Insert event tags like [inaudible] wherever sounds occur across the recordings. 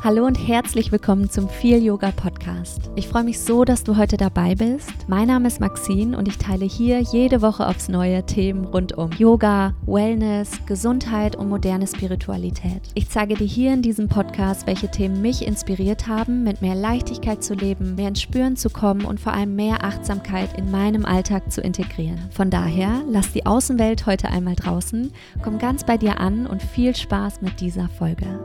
Hallo und herzlich willkommen zum Feel Yoga Podcast. Ich freue mich so, dass du heute dabei bist. Mein Name ist Maxine und ich teile hier jede Woche aufs neue Themen rund um Yoga, Wellness, Gesundheit und moderne Spiritualität. Ich zeige dir hier in diesem Podcast, welche Themen mich inspiriert haben, mit mehr Leichtigkeit zu leben, mehr ins Spüren zu kommen und vor allem mehr Achtsamkeit in meinem Alltag zu integrieren. Von daher, lass die Außenwelt heute einmal draußen, komm ganz bei dir an und viel Spaß mit dieser Folge.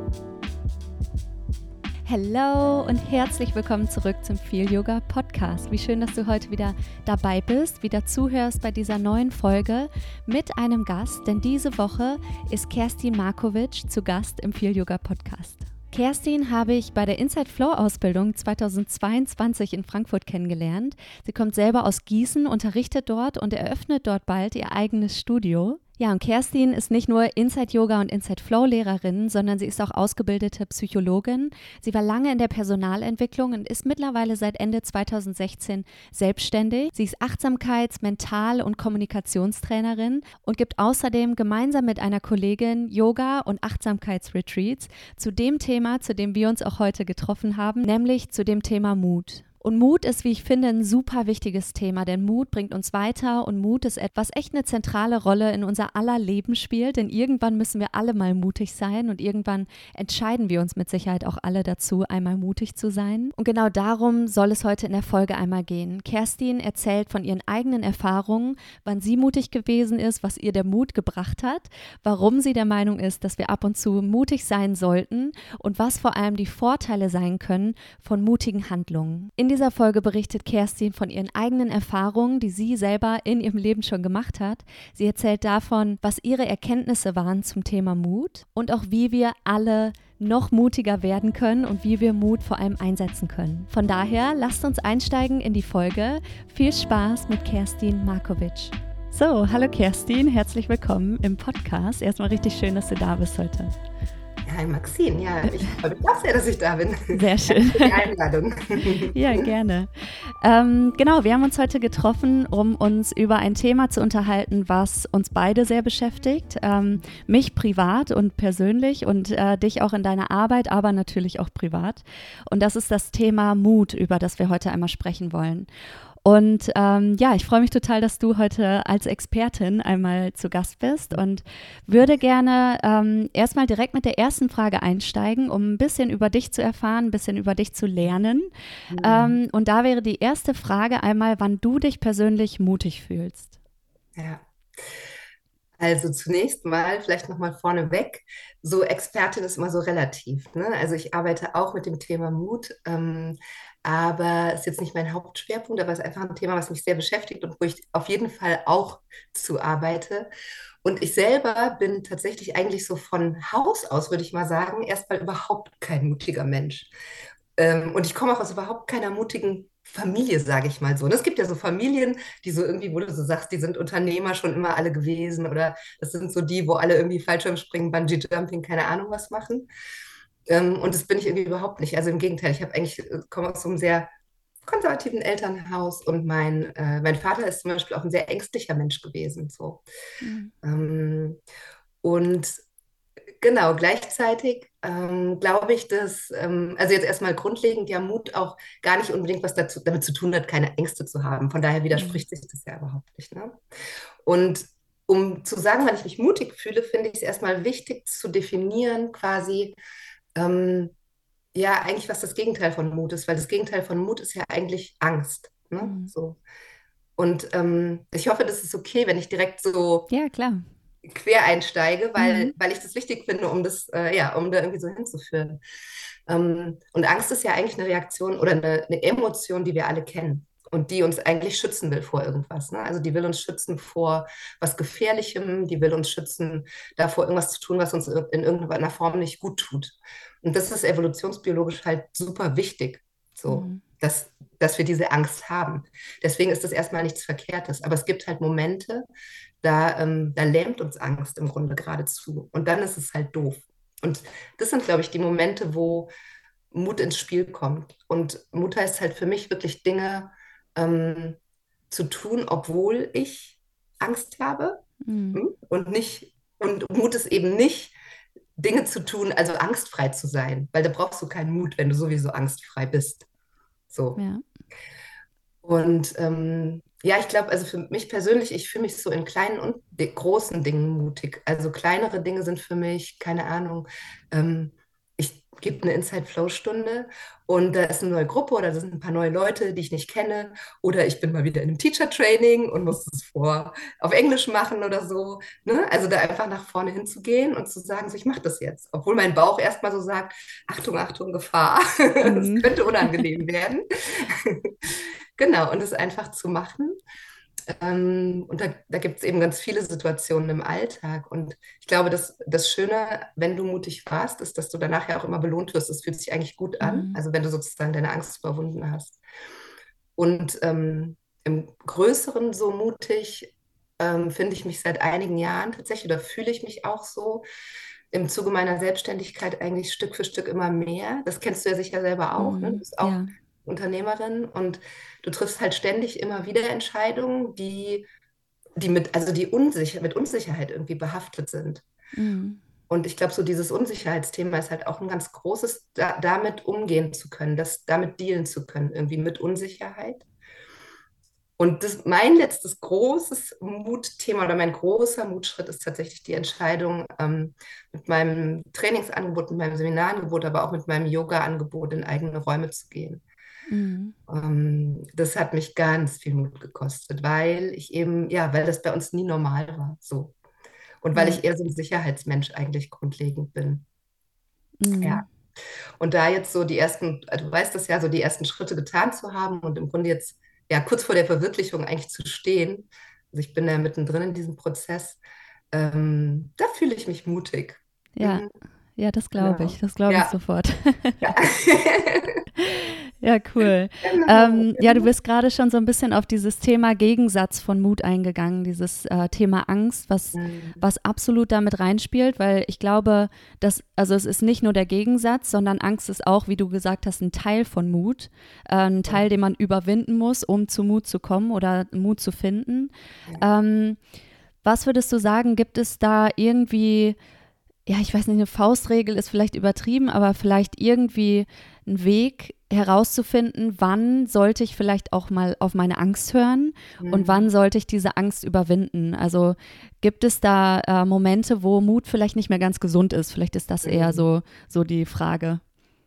Hallo und herzlich willkommen zurück zum Feel Yoga Podcast. Wie schön, dass du heute wieder dabei bist, wieder zuhörst bei dieser neuen Folge mit einem Gast, denn diese Woche ist Kerstin Markovic zu Gast im Feel Yoga Podcast. Kerstin habe ich bei der Inside Flow Ausbildung 2022 in Frankfurt kennengelernt. Sie kommt selber aus Gießen, unterrichtet dort und eröffnet dort bald ihr eigenes Studio. Ja, und Kerstin ist nicht nur Inside Yoga und Inside Flow Lehrerin, sondern sie ist auch ausgebildete Psychologin. Sie war lange in der Personalentwicklung und ist mittlerweile seit Ende 2016 selbstständig. Sie ist Achtsamkeits-, Mental- und Kommunikationstrainerin und gibt außerdem gemeinsam mit einer Kollegin Yoga- und Achtsamkeitsretreats zu dem Thema, zu dem wir uns auch heute getroffen haben, nämlich zu dem Thema Mut. Und Mut ist, wie ich finde, ein super wichtiges Thema, denn Mut bringt uns weiter und Mut ist etwas, echt eine zentrale Rolle in unser aller Leben spielt, denn irgendwann müssen wir alle mal mutig sein und irgendwann entscheiden wir uns mit Sicherheit auch alle dazu, einmal mutig zu sein. Und genau darum soll es heute in der Folge einmal gehen. Kerstin erzählt von ihren eigenen Erfahrungen, wann sie mutig gewesen ist, was ihr der Mut gebracht hat, warum sie der Meinung ist, dass wir ab und zu mutig sein sollten und was vor allem die Vorteile sein können von mutigen Handlungen. In dieser Folge berichtet Kerstin von ihren eigenen Erfahrungen, die sie selber in ihrem Leben schon gemacht hat. Sie erzählt davon, was ihre Erkenntnisse waren zum Thema Mut und auch wie wir alle noch mutiger werden können und wie wir Mut vor allem einsetzen können. Von daher lasst uns einsteigen in die Folge. Viel Spaß mit Kerstin Markovic. So, hallo Kerstin, herzlich willkommen im Podcast. Erstmal richtig schön, dass du da bist heute. Hi Maxine, ja, [laughs] ich freue mich auch sehr, dass ich da bin. Sehr schön. Die Einladung. [laughs] Ja, gerne. Ähm, genau, wir haben uns heute getroffen, um uns über ein Thema zu unterhalten, was uns beide sehr beschäftigt. Ähm, mich privat und persönlich und äh, dich auch in deiner Arbeit, aber natürlich auch privat. Und das ist das Thema Mut, über das wir heute einmal sprechen wollen. Und ähm, ja, ich freue mich total, dass du heute als Expertin einmal zu Gast bist und würde gerne ähm, erstmal direkt mit der ersten Frage einsteigen, um ein bisschen über dich zu erfahren, ein bisschen über dich zu lernen. Mhm. Ähm, und da wäre die erste Frage einmal, wann du dich persönlich mutig fühlst. Ja. Also zunächst mal vielleicht nochmal vorneweg, so Expertin ist immer so relativ. Ne? Also ich arbeite auch mit dem Thema Mut, ähm, aber ist jetzt nicht mein Hauptschwerpunkt, aber es ist einfach ein Thema, was mich sehr beschäftigt und wo ich auf jeden Fall auch zu arbeite. Und ich selber bin tatsächlich eigentlich so von Haus aus, würde ich mal sagen, erstmal überhaupt kein mutiger Mensch. Ähm, und ich komme auch aus überhaupt keiner mutigen Familie, sage ich mal so. Und es gibt ja so Familien, die so irgendwie, wo du so sagst, die sind Unternehmer schon immer alle gewesen oder das sind so die, wo alle irgendwie Fallschirmspringen, Bungee-Jumping, keine Ahnung was machen. Ähm, und das bin ich irgendwie überhaupt nicht. Also im Gegenteil, ich habe eigentlich, äh, komme aus so einem sehr konservativen Elternhaus und mein, äh, mein Vater ist zum Beispiel auch ein sehr ängstlicher Mensch gewesen. So. Mhm. Ähm, und genau, gleichzeitig ähm, glaube ich, dass, ähm, also jetzt erstmal grundlegend ja Mut auch gar nicht unbedingt was dazu, damit zu tun hat, keine Ängste zu haben. Von daher widerspricht mhm. sich das ja überhaupt nicht. Ne? Und um zu sagen, wann ich mich mutig fühle, finde ich es erstmal wichtig zu definieren, quasi, ähm, ja, eigentlich was das Gegenteil von Mut ist, weil das Gegenteil von Mut ist ja eigentlich Angst. Ne? Mhm. So. Und ähm, ich hoffe, das ist okay, wenn ich direkt so ja, klar. quer einsteige, weil, mhm. weil ich das wichtig finde, um das, äh, ja, um da irgendwie so hinzuführen. Ähm, und Angst ist ja eigentlich eine Reaktion oder eine, eine Emotion, die wir alle kennen und die uns eigentlich schützen will vor irgendwas. Ne? Also die will uns schützen vor was Gefährlichem, die will uns schützen davor, irgendwas zu tun, was uns in irgendeiner Form nicht gut tut. Und das ist evolutionsbiologisch halt super wichtig, so, mhm. dass, dass wir diese Angst haben. Deswegen ist das erstmal nichts Verkehrtes. Aber es gibt halt Momente, da, ähm, da lähmt uns Angst im Grunde geradezu. Und dann ist es halt doof. Und das sind, glaube ich, die Momente, wo Mut ins Spiel kommt. Und Mut heißt halt für mich wirklich Dinge ähm, zu tun, obwohl ich Angst habe. Mhm. Hm? Und nicht, und Mut ist eben nicht, Dinge zu tun, also angstfrei zu sein, weil da brauchst du keinen Mut, wenn du sowieso angstfrei bist. So. Ja. Und ähm, ja, ich glaube, also für mich persönlich, ich fühle mich so in kleinen und großen Dingen mutig. Also kleinere Dinge sind für mich, keine Ahnung, ähm, gebe eine Inside-Flow-Stunde und da ist eine neue Gruppe oder da sind ein paar neue Leute, die ich nicht kenne. Oder ich bin mal wieder in einem Teacher-Training und muss es vor auf Englisch machen oder so. Ne? Also da einfach nach vorne hinzugehen und zu sagen, so, ich mache das jetzt. Obwohl mein Bauch erstmal so sagt, Achtung, Achtung, Gefahr. [laughs] Mhm. das könnte unangenehm werden. [laughs] genau, und es einfach zu machen. Ähm, und da, da gibt es eben ganz viele Situationen im Alltag. Und ich glaube, dass das Schöne, wenn du mutig warst, ist, dass du danach ja auch immer belohnt wirst. Es fühlt sich eigentlich gut an, mhm. also wenn du sozusagen deine Angst überwunden hast. Und ähm, im Größeren so mutig ähm, finde ich mich seit einigen Jahren tatsächlich oder fühle ich mich auch so im Zuge meiner Selbstständigkeit eigentlich Stück für Stück immer mehr. Das kennst du ja sicher selber auch. Ne? Mhm, ne? Du bist auch ja. Unternehmerin und du triffst halt ständig immer wieder Entscheidungen, die, die mit, also die unsicher, mit Unsicherheit irgendwie behaftet sind. Mhm. Und ich glaube, so dieses Unsicherheitsthema ist halt auch ein ganz großes, da, damit umgehen zu können, das damit dealen zu können, irgendwie mit Unsicherheit. Und das, mein letztes großes Mutthema oder mein großer Mutschritt ist tatsächlich die Entscheidung, ähm, mit meinem Trainingsangebot, mit meinem Seminarangebot, aber auch mit meinem Yoga-Angebot in eigene Räume zu gehen. Mhm. Ähm, das hat mich ganz viel Mut gekostet, weil ich eben, ja, weil das bei uns nie normal war. So. Und weil mhm. ich eher so ein Sicherheitsmensch eigentlich grundlegend bin. Mhm. Ja. Und da jetzt so die ersten, also du weißt das ja, so die ersten Schritte getan zu haben und im Grunde jetzt ja kurz vor der Verwirklichung eigentlich zu stehen. Also ich bin da mittendrin in diesem Prozess. Ähm, da fühle ich mich mutig. Ja, mhm. ja, das glaube genau. ich. Das glaube ja. ich sofort. Ja. [laughs] [laughs] [laughs] Ja, cool. Genau. Ähm, ja, du bist gerade schon so ein bisschen auf dieses Thema Gegensatz von Mut eingegangen, dieses äh, Thema Angst, was, mhm. was absolut damit reinspielt, weil ich glaube, dass, also es ist nicht nur der Gegensatz, sondern Angst ist auch, wie du gesagt hast, ein Teil von Mut, äh, ein Teil, den man überwinden muss, um zu Mut zu kommen oder Mut zu finden. Ja. Ähm, was würdest du sagen, gibt es da irgendwie ja, ich weiß nicht, eine Faustregel ist vielleicht übertrieben, aber vielleicht irgendwie ein Weg, herauszufinden, wann sollte ich vielleicht auch mal auf meine Angst hören mhm. und wann sollte ich diese Angst überwinden. Also gibt es da äh, Momente, wo Mut vielleicht nicht mehr ganz gesund ist? Vielleicht ist das eher mhm. so, so die Frage.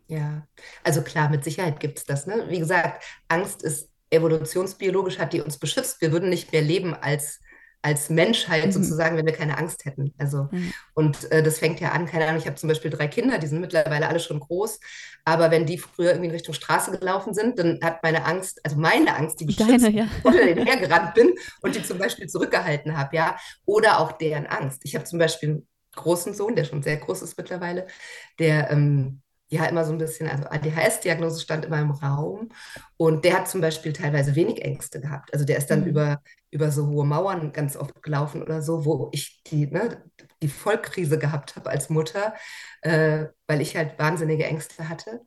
Ja, also klar, mit Sicherheit gibt es das. Ne? Wie gesagt, Angst ist evolutionsbiologisch, hat die uns beschützt. Wir würden nicht mehr leben als als Menschheit mhm. sozusagen, wenn wir keine Angst hätten. Also, mhm. und äh, das fängt ja an, keine Ahnung, ich habe zum Beispiel drei Kinder, die sind mittlerweile alle schon groß, aber wenn die früher irgendwie in Richtung Straße gelaufen sind, dann hat meine Angst, also meine Angst, die beschützt, Deine, ja. unter den hergerannt bin und die zum Beispiel zurückgehalten habe, ja, oder auch deren Angst. Ich habe zum Beispiel einen großen Sohn, der schon sehr groß ist mittlerweile, der ähm, ja immer so ein bisschen, also ADHS-Diagnose stand immer im Raum und der hat zum Beispiel teilweise wenig Ängste gehabt. Also der ist dann mhm. über, über so hohe Mauern ganz oft gelaufen oder so, wo ich die, ne, die Vollkrise gehabt habe als Mutter, äh, weil ich halt wahnsinnige Ängste hatte.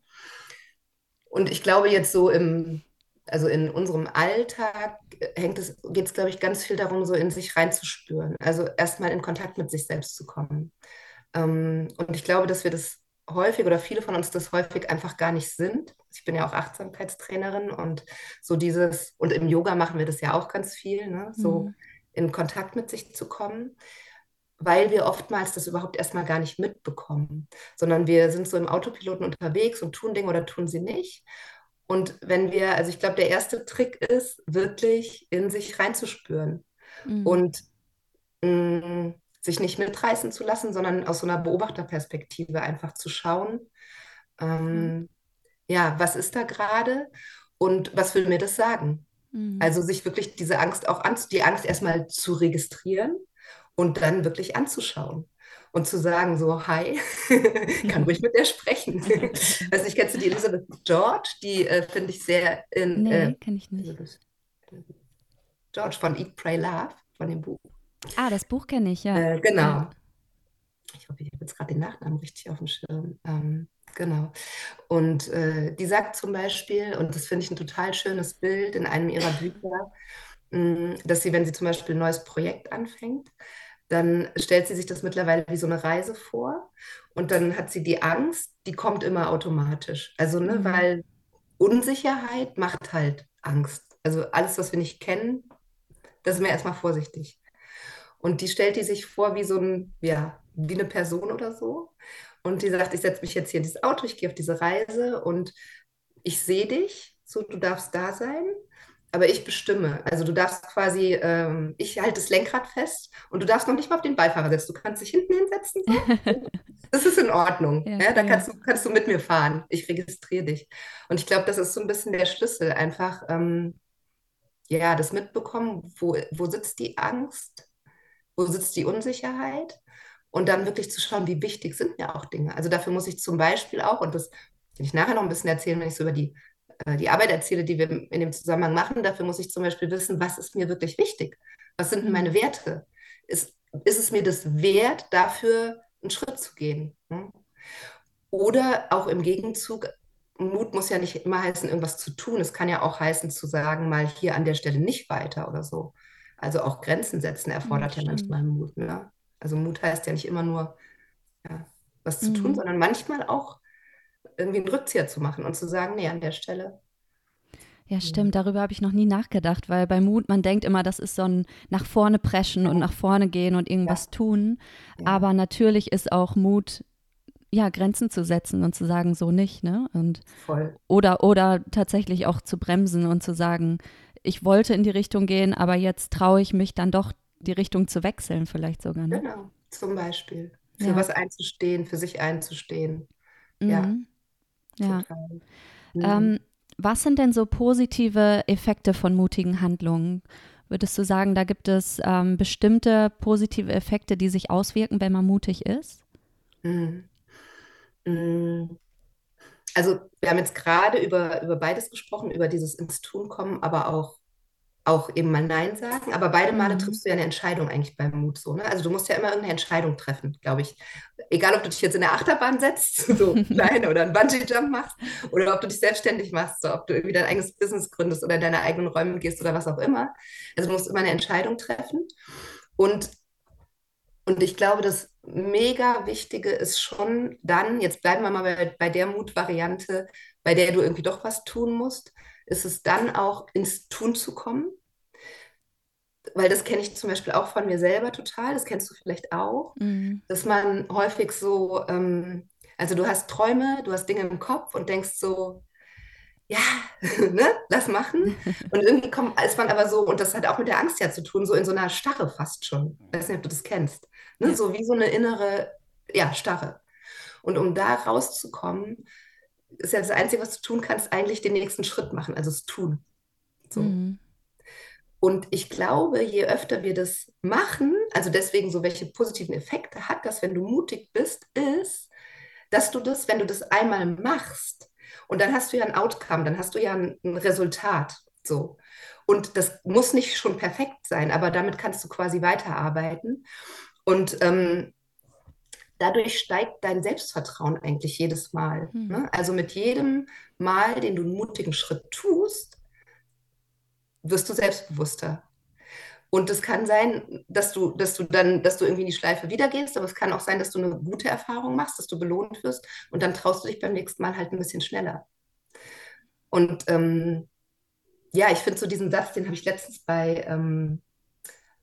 Und ich glaube jetzt so im, also in unserem Alltag hängt es, geht es, glaube ich, ganz viel darum, so in sich reinzuspüren. Also erstmal in Kontakt mit sich selbst zu kommen. Ähm, und ich glaube, dass wir das häufig oder viele von uns das häufig einfach gar nicht sind. Ich bin ja auch Achtsamkeitstrainerin und so dieses, und im Yoga machen wir das ja auch ganz viel, ne? so mhm. in Kontakt mit sich zu kommen, weil wir oftmals das überhaupt erstmal gar nicht mitbekommen, sondern wir sind so im Autopiloten unterwegs und tun Dinge oder tun sie nicht. Und wenn wir, also ich glaube, der erste Trick ist, wirklich in sich reinzuspüren mhm. und mh, mm, sich nicht mitreißen zu lassen, sondern aus so einer Beobachterperspektive einfach zu schauen, ähm, mhm. ja, was ist da gerade und was will mir das sagen? Mhm. Also sich wirklich diese Angst auch an, die Angst erstmal zu registrieren und dann wirklich anzuschauen und zu sagen so, hi, [laughs] kann ruhig mit der sprechen. [laughs] also ich kennst du die Elizabeth George, die äh, finde ich sehr in... Nee, äh, kenne ich nicht. George von Eat, Pray, Love, von dem Buch. Ah, das Buch kenne ich, ja. Äh, genau. Ich hoffe, ich habe jetzt gerade den Nachnamen richtig auf dem Schirm. Ähm, genau. Und äh, die sagt zum Beispiel, und das finde ich ein total schönes Bild in einem ihrer Bücher, mh, mm, dass sie, wenn sie zum Beispiel ein neues Projekt anfängt, dann stellt sie sich das mittlerweile wie so eine Reise vor und dann hat sie die Angst, die kommt immer automatisch. Also, ne, Mhm. weil Unsicherheit macht halt Angst. Also alles, was wir nicht kennen, da sind wir erstmal vorsichtig. Und die stellt die sich vor wie so ein, ja, wie eine Person oder so. Und die sagt, ich setze mich jetzt hier in dieses Auto, ich gehe auf diese Reise und ich sehe dich, so du darfst da sein, aber ich bestimme. Also du darfst quasi, ähm, ich halte das Lenkrad fest und du darfst noch nicht mal auf den Beifahrer setzen. Du kannst dich hinten hinsetzen. So. [laughs] Das ist in Ordnung. Ja, Ja, da kannst du, kannst du mit mir fahren. Ich registriere dich. Und ich glaube, das ist so ein bisschen der Schlüssel, einfach ähm, ja, das mitbekommen, wo, wo sitzt die Angst, wo sitzt die Unsicherheit und dann wirklich zu schauen, wie wichtig sind mir auch Dinge. Also dafür muss ich zum Beispiel auch, und das will ich nachher noch ein bisschen erzählen, wenn ich so über die, äh, die Arbeit erzähle, die wir in dem Zusammenhang machen, dafür muss ich zum Beispiel wissen, was ist mir wirklich wichtig? Was sind denn meine Mhm. Werte? Ist, ist es mir das wert, dafür einen Schritt zu gehen? ne? Oder auch im Gegenzug, Mut muss ja nicht immer heißen, irgendwas zu tun. Es kann ja auch heißen, zu sagen, mal hier an der Stelle nicht weiter oder so. Also auch Grenzen setzen Mhm, erfordert ja stimmt. manchmal Mut. Ne? Also Mut heißt ja nicht immer nur, ja, was zu tun, Mhm. sondern manchmal auch irgendwie einen Rückzieher zu machen und zu sagen, nee, an der Stelle. Ja, Ja. stimmt, darüber habe ich noch nie nachgedacht, weil bei Mut, man denkt immer, das ist so ein nach vorne preschen und nach vorne gehen und irgendwas tun. Ja. Aber natürlich ist auch Mut, ja, Grenzen zu setzen und zu sagen, so nicht, ne? Und Voll. oder, oder tatsächlich auch zu bremsen und zu sagen, ich wollte in die Richtung gehen, aber jetzt traue ich mich dann doch, die Richtung zu wechseln, vielleicht sogar, ne? Genau, zum Beispiel. Für Ja. was einzustehen, für sich einzustehen. Ja, Mhm. Ja. total. Mhm. Ähm, was sind denn so positive Effekte von mutigen Handlungen? Würdest du sagen, da gibt es ähm, bestimmte positive Effekte, die sich auswirken, wenn man mutig ist? Mhm. Also wir haben jetzt gerade über, über beides gesprochen, über dieses ins Tun kommen, aber auch, auch eben mal Nein sagen. Aber beide Male Mhm. triffst du ja eine Entscheidung eigentlich beim Mut so, ne? Also du musst ja immer irgendeine Entscheidung treffen, glaube ich. Egal, ob du dich jetzt in der Achterbahn setzt, [laughs] so klein oder einen Bungee-Jump machst, oder ob du dich selbstständig machst, so, ob du irgendwie dein eigenes Business gründest oder in deine eigenen Räume gehst oder was auch immer. Also du musst immer eine Entscheidung treffen. Und und ich glaube, das mega Wichtige ist schon dann, jetzt bleiben wir mal bei, bei der Mutvariante, bei der du irgendwie doch was tun musst, ist es dann auch ins Tun zu kommen. Weil das kenne ich zum Beispiel auch von mir selber total, das kennst du vielleicht auch, Mhm. dass man häufig so, ähm, also du hast Träume, du hast Dinge im Kopf und denkst so, ja, [laughs] ne, lass machen. [laughs] Und irgendwie kommt, ist man aber so, und das hat auch mit der Angst ja zu tun, so in so einer Starre fast schon. Ich weiß nicht, ob du das kennst. Ne? So wie so eine innere, ja, Starre. Und um da rauszukommen, ist ja das Einzige, was du tun kannst, eigentlich den nächsten Schritt machen, also es tun. So. Mhm. Und ich glaube, je öfter wir das machen, also deswegen so, welche positiven Effekte hat das, wenn du mutig bist, ist, dass du das, wenn du das einmal machst, und dann hast du ja ein Outcome, dann hast du ja ein, ein Resultat. So. Und das muss nicht schon perfekt sein, aber damit kannst du quasi weiterarbeiten. Und ähm, dadurch steigt dein Selbstvertrauen eigentlich jedes Mal. Hm. Ne? Also mit jedem Mal, den du einen mutigen Schritt tust, wirst du selbstbewusster. Und es kann sein, dass du, dass du dann, dass du irgendwie in die Schleife wieder gehst, aber es kann auch sein, dass du eine gute Erfahrung machst, dass du belohnt wirst und dann traust du dich beim nächsten Mal halt ein bisschen schneller. Und ähm, ja, ich finde so diesen Satz, den habe ich letztens bei ähm,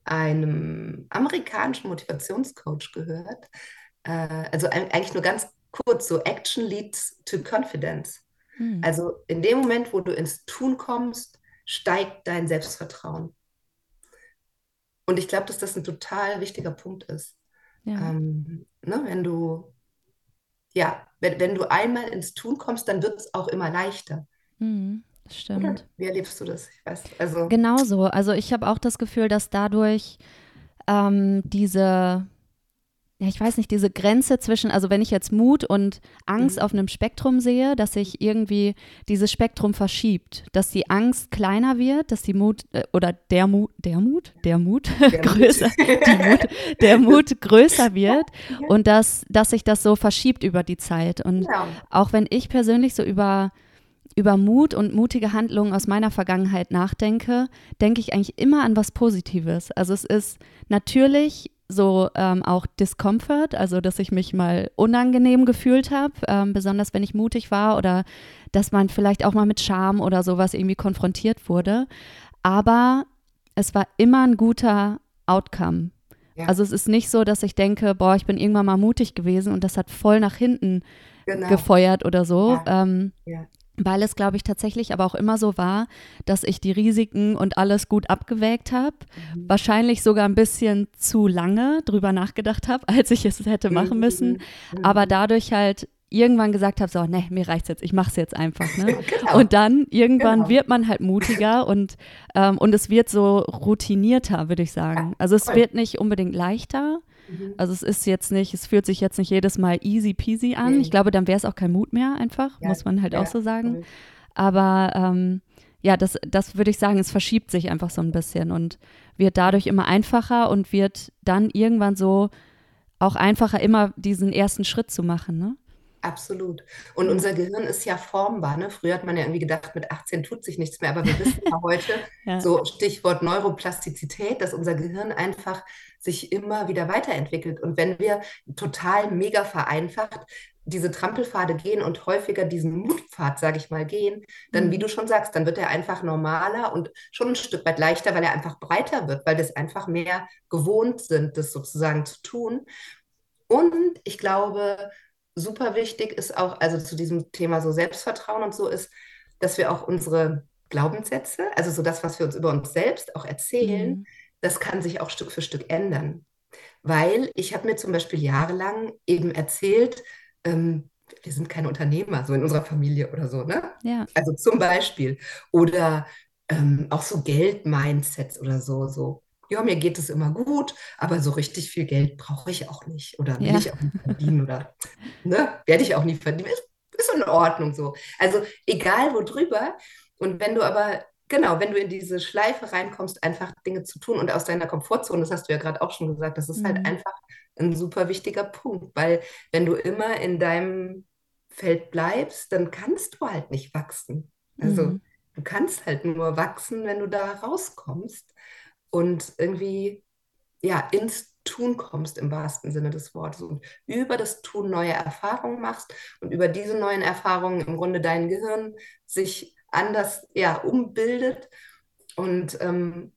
einem amerikanischen Motivationscoach gehört. Äh, also eigentlich nur ganz kurz, so Action leads to confidence. Mhm. Also in dem Moment, wo du ins Tun kommst, steigt dein Selbstvertrauen. Und ich glaube, dass das ein total wichtiger Punkt ist. Ja. Ähm, ne, wenn du, ja, wenn, wenn du einmal ins Tun kommst, dann wird es auch immer leichter. Mhm. Oder Stimmt. wie erlebst du das? Ich weiß, also, Genauso. Also ich habe auch das Gefühl, dass dadurch ähm, diese, ja, ich weiß nicht, diese Grenze zwischen, also wenn ich jetzt Mut und Angst Mhm. auf einem Spektrum sehe, dass sich irgendwie dieses Spektrum verschiebt, dass die Angst kleiner wird, dass die Mut äh, oder der Mut, der Mut, der Mut der [laughs] größer, Mut, der Mut größer wird [laughs] Ja. und dass, dass sich das so verschiebt über die Zeit. Und Genau. auch wenn ich persönlich so über, über Mut und mutige Handlungen aus meiner Vergangenheit nachdenke, denke ich eigentlich immer an was Positives. Also es ist natürlich so ähm, auch Discomfort, also dass ich mich mal unangenehm gefühlt habe, ähm, besonders wenn ich mutig war oder dass man vielleicht auch mal mit Scham oder sowas irgendwie konfrontiert wurde. Aber es war immer ein guter Outcome. Ja. Also es ist nicht so, dass ich denke, boah, ich bin irgendwann mal mutig gewesen und das hat voll nach hinten genau. gefeuert oder so. Ja. Ähm, ja. Weil es, glaube ich, tatsächlich aber auch immer so war, dass ich die Risiken und alles gut abgewägt habe. Mhm. Wahrscheinlich sogar ein bisschen zu lange drüber nachgedacht habe, [laughs] als ich es hätte machen müssen. Mhm. Aber dadurch halt irgendwann gesagt habe, so, ne, mir reicht's jetzt, ich mache es jetzt einfach. Ne? [laughs] genau. Und dann irgendwann genau. wird man halt mutiger und, ähm, und es wird so routinierter, würde ich sagen. also es wird nicht unbedingt leichter. Mhm. Also es ist jetzt nicht, es fühlt sich jetzt nicht jedes Mal easy peasy an. Nee. Ich glaube, dann wäre es auch kein Mut mehr einfach, ja. muss man halt ja. auch so sagen. Aber ähm, ja, das, das würde ich sagen, es verschiebt sich einfach so ein bisschen und wird dadurch immer einfacher und wird dann irgendwann so auch einfacher, immer diesen ersten Schritt zu machen, ne? Absolut. Und unser Gehirn ist ja formbar. Ne? Früher hat man ja irgendwie gedacht, mit 18 tut sich nichts mehr, aber wir wissen ja [laughs] heute, ja. so Stichwort Neuroplastizität, dass unser Gehirn einfach sich immer wieder weiterentwickelt. Und wenn wir total mega vereinfacht diese Trampelpfade gehen und häufiger diesen Mutpfad, sage ich mal, gehen, dann, wie mhm. du schon sagst, dann wird er einfach normaler und schon ein Stück weit leichter, weil er einfach breiter wird, weil es einfach mehr gewohnt sind, das sozusagen zu tun. Und ich glaube, super wichtig ist auch, also zu diesem Thema so Selbstvertrauen und so ist, dass wir auch unsere Glaubenssätze, also so das, was wir uns über uns selbst auch erzählen, mhm. Das kann sich auch Stück für Stück ändern. Weil ich habe mir zum Beispiel jahrelang eben erzählt, ähm, wir sind keine Unternehmer, so in unserer Familie oder so, ne? Ja. Also zum Beispiel. Oder ähm, auch so Geld-Mindsets oder so, so ja, mir geht es immer gut, aber so richtig viel Geld brauche ich auch nicht oder will ja. ich auch nicht verdienen oder ne, werde ich auch nie verdienen. Ist, ist in Ordnung so. Also egal wo drüber. Und wenn du aber, genau, wenn du in diese Schleife reinkommst, einfach Dinge zu tun und aus deiner Komfortzone, das hast du ja gerade auch schon gesagt, das ist halt mhm. halt einfach ein super wichtiger Punkt, weil wenn du immer in deinem Feld bleibst, dann kannst du halt nicht wachsen. Also mhm. du kannst halt nur wachsen, wenn du da rauskommst und irgendwie ja ins Tun kommst im wahrsten Sinne des Wortes und über das Tun neue Erfahrungen machst und über diese neuen Erfahrungen im Grunde dein Gehirn sich anders ja umbildet. Und ähm,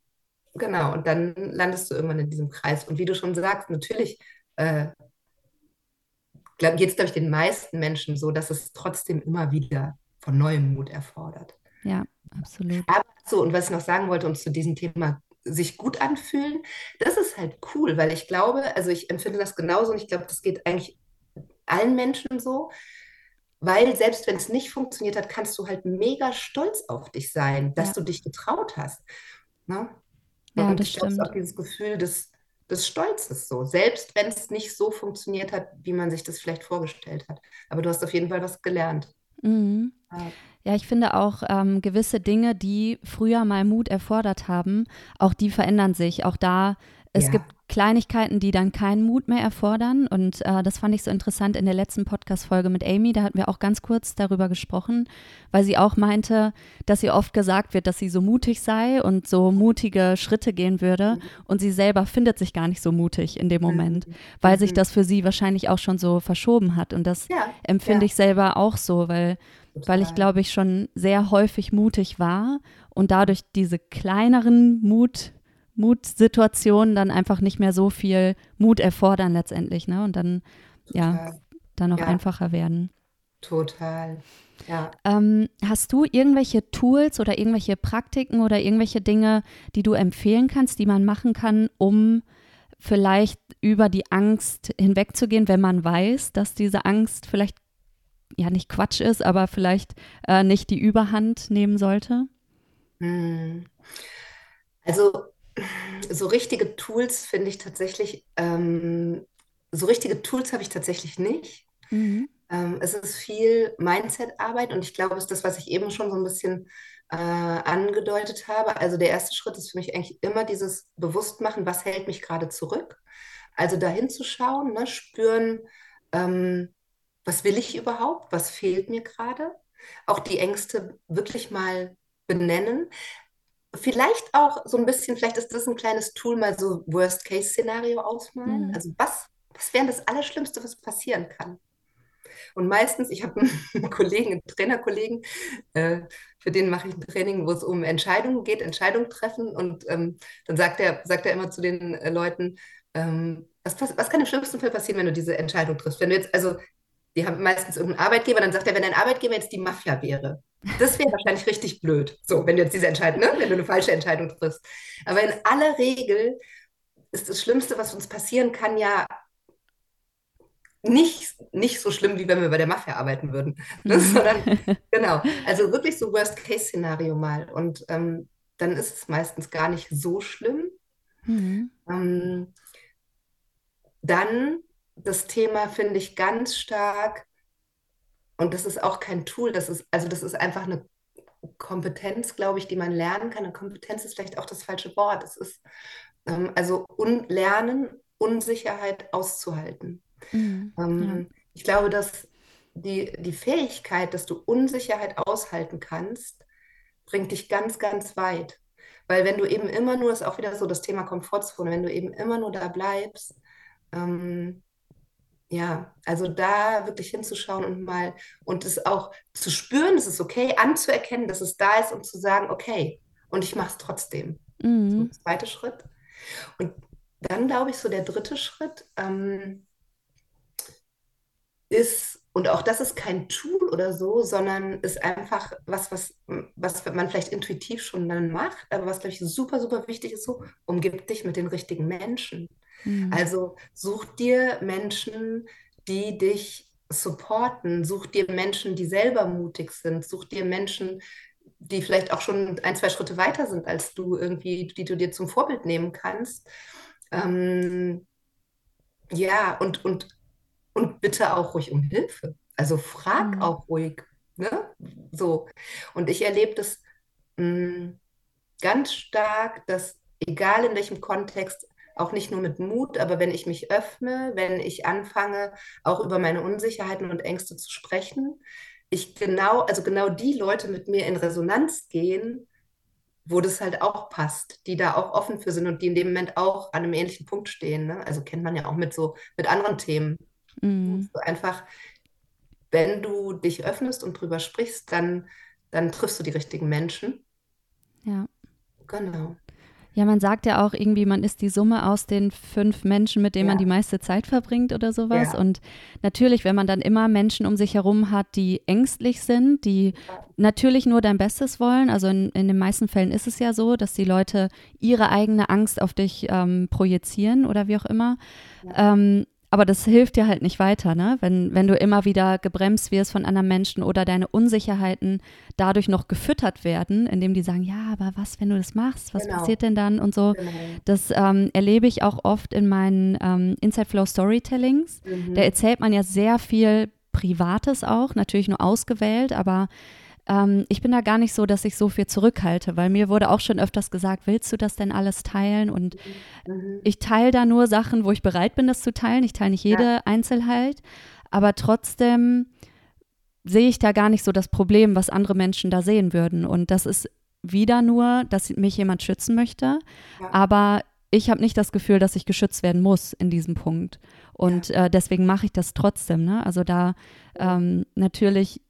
genau und dann landest du irgendwann in diesem Kreis. Und wie du schon sagst natürlich äh, geht es glaube ich den meisten Menschen so dass es trotzdem immer wieder von neuem Mut erfordert. Ja absolut. Aber so und was ich noch sagen wollte und zu diesem Thema sich gut anfühlen, das ist halt cool, weil ich glaube, also ich empfinde das genauso und ich glaube, das geht eigentlich allen Menschen so, weil selbst wenn es nicht funktioniert hat, kannst du halt mega stolz auf dich sein, dass ja. du dich getraut hast. Ne? Ja, und das stimmt. auch dieses Gefühl des, des Stolzes so, selbst wenn es nicht so funktioniert hat, wie man sich das vielleicht vorgestellt hat. Aber du hast auf jeden Fall was gelernt. Mhm. Ja. Ja, ich finde auch ähm, gewisse Dinge, die früher mal Mut erfordert haben, auch die verändern sich. Auch da, es ja. gibt Kleinigkeiten, die dann keinen Mut mehr erfordern. Und äh, das fand ich so interessant in der letzten Podcast-Folge mit Amy. Da hatten wir auch ganz kurz darüber gesprochen, weil sie auch meinte, dass ihr oft gesagt wird, dass sie so mutig sei und so mutige Schritte gehen würde. Mhm. Und sie selber findet sich gar nicht so mutig in dem Moment, mhm. weil sich das für sie wahrscheinlich auch schon so verschoben hat. Und das ja. empfinde ja. ich selber auch so, weil Total. weil ich glaube ich schon sehr häufig mutig war und dadurch diese kleineren Mut, Mutsituationen dann einfach nicht mehr so viel Mut erfordern letztendlich, ne? Und dann, Total. ja, dann auch ja. einfacher werden. Total. Ja. Ähm, hast du irgendwelche Tools oder irgendwelche Praktiken oder irgendwelche Dinge, die du empfehlen kannst, die man machen kann, um vielleicht über die Angst hinwegzugehen, wenn man weiß, dass diese Angst vielleicht ja nicht Quatsch ist, aber vielleicht äh, nicht die Überhand nehmen sollte? Hm. Also so richtige Tools finde ich tatsächlich, ähm, so richtige Tools habe ich tatsächlich nicht. Mhm. Ähm, es ist viel Mindset-Arbeit und ich glaube, es ist das, was ich eben schon so ein bisschen äh, angedeutet habe. Also der erste Schritt ist für mich eigentlich immer dieses Bewusstmachen, was hält mich gerade zurück. Also dahin zu schauen, ne, spüren, ähm, was will ich überhaupt, was fehlt mir gerade. Auch die Ängste wirklich mal benennen. Vielleicht auch so ein bisschen, vielleicht ist das ein kleines Tool, mal so Worst-Case-Szenario ausmalen. Mhm. Also was, was wäre das Allerschlimmste, was passieren kann? Und meistens, ich habe einen [laughs] Kollegen, einen Trainerkollegen, äh, für den mache ich ein Training, wo es um Entscheidungen geht, Entscheidungen treffen. Und ähm, dann sagt er, sagt er immer zu den äh, Leuten, ähm, was, was kann im schlimmsten Fall passieren, wenn du diese Entscheidung triffst? Wenn du jetzt, also, die haben meistens irgendeinen Arbeitgeber, dann sagt er, wenn dein Arbeitgeber jetzt die Mafia wäre, das wäre wahrscheinlich richtig blöd. So, wenn du jetzt diese Entscheidung, ne? wenn du eine falsche Entscheidung triffst. Aber in aller Regel ist das Schlimmste, was uns passieren kann, ja nicht, nicht so schlimm, wie wenn wir bei der Mafia arbeiten würden. Ne? Mhm. Sondern, [laughs] genau, also wirklich so Worst-Case-Szenario mal. Und ähm, dann ist es meistens gar nicht so schlimm. Mhm. Ähm, dann das Thema finde ich ganz stark, und das ist auch kein Tool, das ist, also das ist einfach eine Kompetenz, glaube ich, die man lernen kann. Und Kompetenz ist vielleicht auch das falsche Wort. Es ist ähm, also un lernen, Unsicherheit auszuhalten. Mhm. Ähm, ich glaube, dass die, die Fähigkeit, dass du Unsicherheit aushalten kannst, bringt dich ganz, ganz weit. Weil wenn du eben immer nur, ist auch wieder so das Thema Komfortzone, wenn du eben immer nur da bleibst, ähm, ja, also da wirklich hinzuschauen und mal und es auch zu spüren, es ist okay, anzuerkennen, dass es da ist und zu sagen, okay, und ich mache es trotzdem. Mhm. So, zweiter Schritt. Und dann glaube ich, so der dritte Schritt ähm, ist, und auch das ist kein Tool oder so, sondern ist einfach was, was, was man vielleicht intuitiv schon dann macht, aber was, glaube ich, super, super wichtig ist, so, umgib dich mit den richtigen Menschen. Mhm. Also such dir Menschen, die dich supporten, such dir Menschen, die selber mutig sind, such dir Menschen, die vielleicht auch schon ein, zwei Schritte weiter sind als du irgendwie, die du dir zum Vorbild nehmen kannst. Ähm, ja, und, und, und bitte auch ruhig um Hilfe. Also frag Mhm. auch ruhig, ne? So. Und ich erlebe das mh, ganz stark, dass egal in welchem Kontext, auch nicht nur mit Mut, aber wenn ich mich öffne, wenn ich anfange, auch über meine Unsicherheiten und Ängste zu sprechen, ich genau, also genau die Leute mit mir in Resonanz gehen, wo das halt auch passt, die da auch offen für sind und die in dem Moment auch an einem ähnlichen Punkt stehen. Ne? Also kennt man ja auch mit so mit anderen Themen. Mhm. So einfach, wenn du dich öffnest und drüber sprichst, dann, dann triffst du die richtigen Menschen. Ja. Genau. Ja, man sagt ja auch irgendwie, man ist die Summe aus den fünf Menschen, mit denen man Ja. die meiste Zeit verbringt oder sowas. Ja. Und natürlich, wenn man dann immer Menschen um sich herum hat, die ängstlich sind, die natürlich nur dein Bestes wollen, also in, in den meisten Fällen ist es ja so, dass die Leute ihre eigene Angst auf dich ähm, projizieren oder wie auch immer. Ähm, aber das hilft dir halt nicht weiter, ne? Wenn, wenn du immer wieder gebremst wirst von anderen Menschen oder deine Unsicherheiten dadurch noch gefüttert werden, indem die sagen, ja, aber was, wenn du das machst? Was Genau. passiert denn dann? Und so. Genau. Das ähm, erlebe ich auch oft in meinen ähm, Inside Flow Storytellings. Mhm. Da erzählt man ja sehr viel Privates auch, natürlich nur ausgewählt, aber ähm, ich bin da gar nicht so, dass ich so viel zurückhalte, weil mir wurde auch schon öfters gesagt, willst du das denn alles teilen? Und Mhm. ich teile da nur Sachen, wo ich bereit bin, das zu teilen. Ich teile nicht jede Ja. Einzelheit, aber trotzdem sehe ich da gar nicht so das Problem, was andere Menschen da sehen würden. Und das ist wieder nur, dass mich jemand schützen möchte, Ja. aber ich habe nicht das Gefühl, dass ich geschützt werden muss in diesem Punkt. Und äh, deswegen mache ich das trotzdem. Ne? Also da ähm, natürlich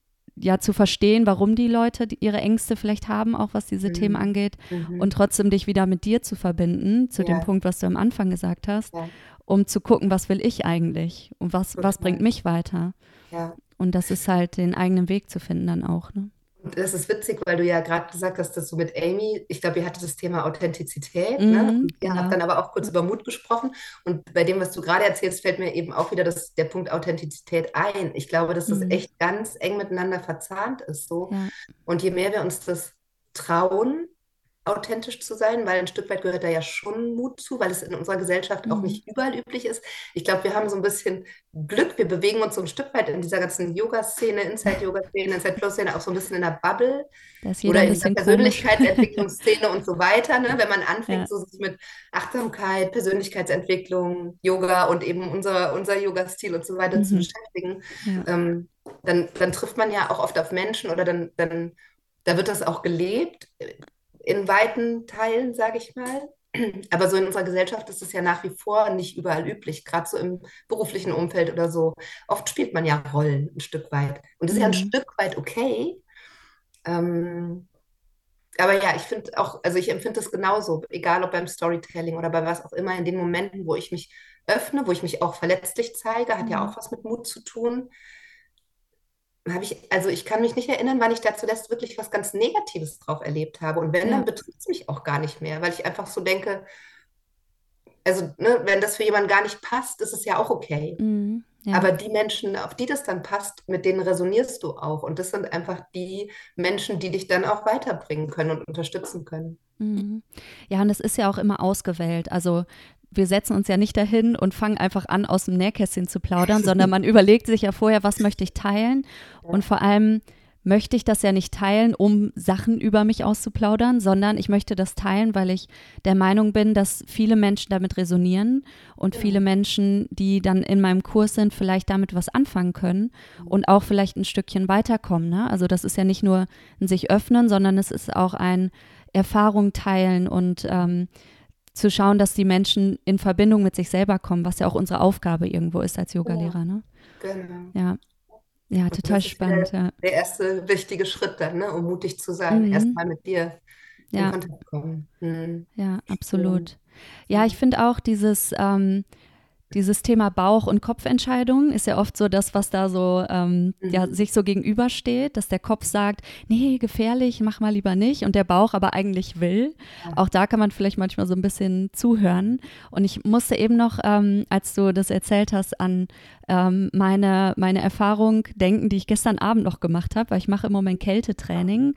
ja zu verstehen, warum die Leute ihre Ängste vielleicht haben, auch was diese Mhm. Themen angeht, Mhm. und trotzdem dich wieder mit dir zu verbinden, zu dem Ja. Punkt, was du am Anfang gesagt hast, Ja. um zu gucken, was will ich eigentlich und was, was bringt mich weiter. Ja. Und das ist halt den eigenen Weg zu finden dann auch. Ne? Das ist witzig, weil du ja gerade gesagt hast, dass du mit Amy, ich glaube, ihr hattet das Thema Authentizität, Mhm, ne? Ihr genau. habt dann aber auch kurz über Mut gesprochen. Und bei dem, was du gerade erzählst, fällt mir eben auch wieder das, der Punkt Authentizität ein. Ich glaube, dass das Mhm. echt ganz eng miteinander verzahnt ist. So. Ja. Und je mehr wir uns das trauen, authentisch zu sein, weil ein Stück weit gehört da ja schon Mut zu, weil es in unserer Gesellschaft auch Mhm. nicht überall üblich ist. Ich glaube, wir haben so ein bisschen Glück, wir bewegen uns so ein Stück weit in dieser ganzen Yoga-Szene, Inside-Yoga-Szene, Inside-Flow-Szene, auch so ein bisschen in der Bubble oder in komisch. Persönlichkeitsentwicklungsszene und so weiter, ne? Wenn man anfängt, Ja. so sich mit Achtsamkeit, Persönlichkeitsentwicklung, Yoga und eben unser, unser Yoga-Stil und so weiter zu Mhm. beschäftigen, Ja. ähm, dann, dann trifft man ja auch oft auf Menschen oder dann, dann da wird das auch gelebt. In weiten Teilen, sage ich mal. [clears throat] Aber so in unserer Gesellschaft ist es ja nach wie vor nicht überall üblich, gerade so im beruflichen Umfeld oder so. Oft spielt man ja Rollen ein Stück weit. Und das ist ja ein Mhm. Stück weit okay. Ähm, aber ja, ich finde auch, also ich empfinde das genauso, egal ob beim Storytelling oder bei was auch immer, in den Momenten, wo ich mich öffne, wo ich mich auch verletzlich zeige, hat ja Mhm. auch was mit Mut zu tun. Habe ich, also ich kann mich nicht erinnern, wann ich da zuletzt wirklich was ganz Negatives drauf erlebt habe. Und wenn, Ja. dann betrifft es mich auch gar nicht mehr, weil ich einfach so denke, also ne, wenn das für jemanden gar nicht passt, ist es ja auch okay. Mhm. Ja. Aber die Menschen, auf die das dann passt, mit denen resonierst du auch. Und das sind einfach die Menschen, die dich dann auch weiterbringen können und unterstützen können. Mhm. Ja, und es ist ja auch immer ausgewählt. Also wir setzen uns ja nicht dahin und fangen einfach an, aus dem Nähkästchen zu plaudern, sondern man [laughs] überlegt sich ja vorher, was möchte ich teilen. Und vor allem möchte ich das ja nicht teilen, um Sachen über mich auszuplaudern, sondern ich möchte das teilen, weil ich der Meinung bin, dass viele Menschen damit resonieren und viele Menschen, die dann in meinem Kurs sind, vielleicht damit was anfangen können und auch vielleicht ein Stückchen weiterkommen. Ne? Also das ist ja nicht nur ein sich öffnen, sondern es ist auch ein Erfahrung teilen und ähm, zu schauen, dass die Menschen in Verbindung mit sich selber kommen, was ja auch unsere Aufgabe irgendwo ist als Yogalehrer. Ne? Genau. Ja. Ja, Und total spannend, der, ja. der erste wichtige Schritt dann, ne, um mutig zu sein, Mhm. erstmal mit dir in Ja, Kontakt kommen. Mhm. ja, absolut. Ja, ich finde auch dieses, ähm, dieses Thema Bauch- und Kopfentscheidung ist ja oft so das, was da so ähm, ja, Mhm. sich so gegenübersteht, dass der Kopf sagt, nee, gefährlich, mach mal lieber nicht und der Bauch aber eigentlich will. Ja. Auch da kann man vielleicht manchmal so ein bisschen zuhören. Und ich musste eben noch, ähm, als du das erzählt hast, an ähm, meine, meine Erfahrung denken, die ich gestern Abend noch gemacht habe, weil ich mache im Moment Kältetraining.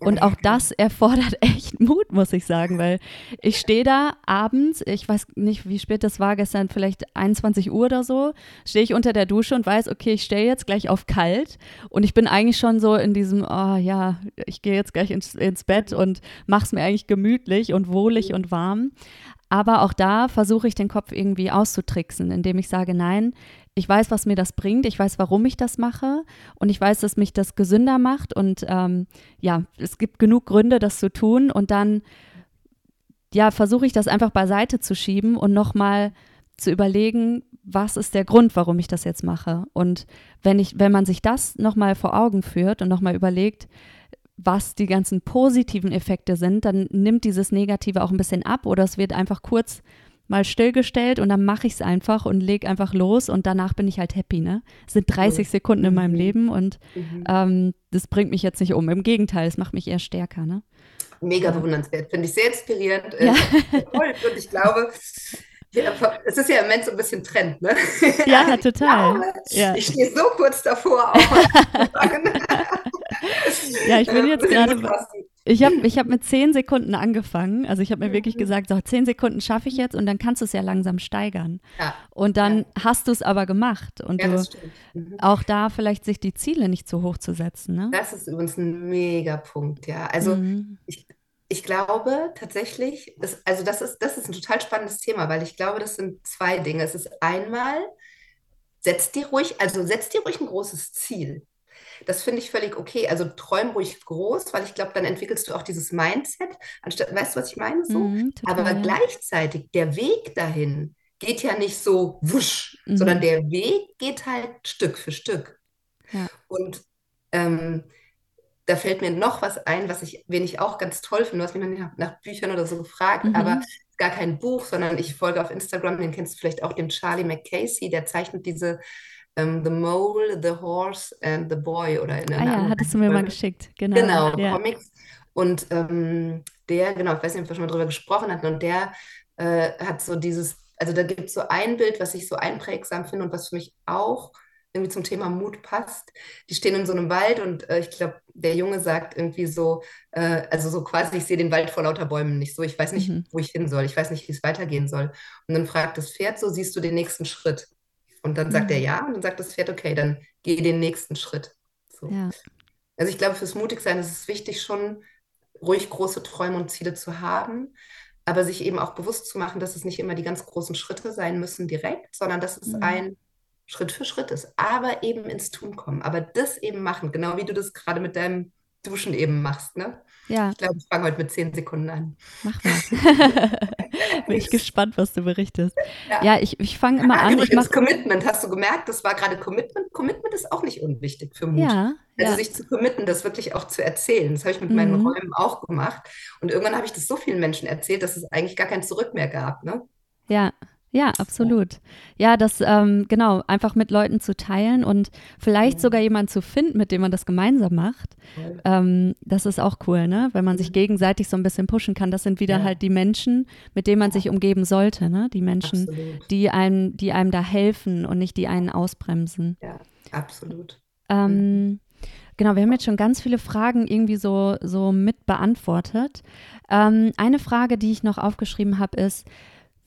Und auch das erfordert [laughs] echt Mut, muss ich sagen, weil ich stehe da abends, ich weiß nicht, wie spät das war, gestern vielleicht 21 Uhr oder so, stehe ich unter der Dusche und weiß, okay, ich stehe jetzt gleich auf kalt und ich bin eigentlich schon so in diesem, oh ja, ich gehe jetzt gleich ins, ins Bett und mache es mir eigentlich gemütlich und wohlig und warm. Aber auch da versuche ich den Kopf irgendwie auszutricksen, indem ich sage, nein, ich weiß, was mir das bringt, ich weiß, warum ich das mache und ich weiß, dass mich das gesünder macht und ähm, ja, es gibt genug Gründe, das zu tun und dann ja, versuche ich das einfach beiseite zu schieben und nochmal zu überlegen, was ist der Grund, warum ich das jetzt mache. Und wenn ich, wenn man sich das nochmal vor Augen führt und nochmal überlegt, was die ganzen positiven Effekte sind, dann nimmt dieses Negative auch ein bisschen ab oder es wird einfach kurz mal stillgestellt und dann mache ich es einfach und lege einfach los und danach bin ich halt happy, ne? Es sind 30 Sekunden in meinem Mhm. Leben und Mhm. ähm, das bringt mich jetzt nicht um. Im Gegenteil, es macht mich eher stärker, ne? Mega bewundernswert, finde ich sehr inspirierend. äh, Ja. Toll. Und ich glaube, es ist ja im Moment so ein bisschen Trend, ne? Ja, Ich total. [laughs] glaube, Ja. ich stehe so kurz davor, auch. [laughs] Ja, ich bin jetzt gerade. Ich habe ich hab mit zehn Sekunden angefangen. Also ich habe mir wirklich Mhm. gesagt, so zehn Sekunden schaffe ich jetzt und dann kannst du es ja langsam steigern. Ja, Und dann hast du es aber gemacht. Und ja, du das stimmt. Mhm. auch da vielleicht sich die Ziele nicht zu hoch zu setzen. Ne? Das ist übrigens ein mega Punkt, ja. Also Mhm. ich, ich glaube tatsächlich, das, also das ist, das ist ein total spannendes Thema, weil ich glaube, das sind zwei Dinge. Es ist einmal, setz dir ruhig, also setz dir ruhig ein großes Ziel. Das finde ich völlig okay. Also träum ruhig groß, weil ich glaube, dann entwickelst du auch dieses Mindset, anstatt, weißt du, was ich meine? So. Mhm, Aber gleichzeitig, der Weg dahin geht ja nicht so wusch, Mhm. sondern der Weg geht halt Stück für Stück. Ja. Und ähm, da fällt mir noch was ein, was ich, wen ich auch ganz toll finde. Du hast mich noch nicht nach, nach Büchern oder so gefragt, Mhm. aber gar kein Buch, sondern ich folge auf Instagram, den kennst du vielleicht auch, dem Charlie McCasey, der zeichnet diese ähm, The Mole, The Horse and the Boy oder in Ah einer ja, anderen hattest du mir mal geschickt. Genau. Genau, Ja. Comics. Und ähm, der, genau, ich weiß nicht, ob wir schon mal drüber gesprochen hatten, und der äh, hat so dieses, also da gibt es so ein Bild, was ich so einprägsam finde und was für mich auch irgendwie zum Thema Mut passt. Die stehen in so einem Wald und äh, ich glaube, der Junge sagt irgendwie so, äh, also so quasi, ich sehe den Wald vor lauter Bäumen nicht so, ich weiß nicht, Mhm. wo ich hin soll, ich weiß nicht, wie es weitergehen soll. Und dann fragt das Pferd so, siehst du den nächsten Schritt? Und dann sagt er Mhm. ja und dann sagt das Pferd, okay, dann geh den nächsten Schritt. So. Ja. Also ich glaube, fürs Mutigsein ist es wichtig, schon ruhig große Träume und Ziele zu haben, aber sich eben auch bewusst zu machen, dass es nicht immer die ganz großen Schritte sein müssen direkt, sondern dass es Mhm. ein Schritt für Schritt ist, aber eben ins Tun kommen, aber das eben machen, genau wie du das gerade mit deinem Duschen eben machst, ne? Ja. Ich glaube, ich fange heute mit zehn Sekunden an. Mach mal. [laughs] Bin ich gespannt, was du berichtest. Ja, ja ich, ich fange immer ah, an. Übrigens, mach... Commitment, hast du gemerkt, das war gerade Commitment. Commitment ist auch nicht unwichtig für Mut. Ja, also ja. sich zu committen, das wirklich auch zu erzählen. Das habe ich mit mhm. meinen Räumen auch gemacht. Und irgendwann habe ich das so vielen Menschen erzählt, dass es eigentlich gar kein Zurück mehr gab. Ne? Ja, ja, absolut. Ja, das ähm, genau, einfach mit Leuten zu teilen und vielleicht sogar jemanden zu finden, mit dem man das gemeinsam macht. Ähm, das ist auch cool, ne? Wenn man sich gegenseitig so ein bisschen pushen kann. Das sind wieder ja. halt die Menschen, mit denen man sich umgeben sollte, ne? Die Menschen, absolut. die einem, die einem da helfen und nicht die einen ausbremsen. Ja, absolut. Ähm. Genau, wir haben jetzt schon ganz viele Fragen irgendwie so, so mit beantwortet. Ähm, eine Frage, die ich noch aufgeschrieben habe, ist,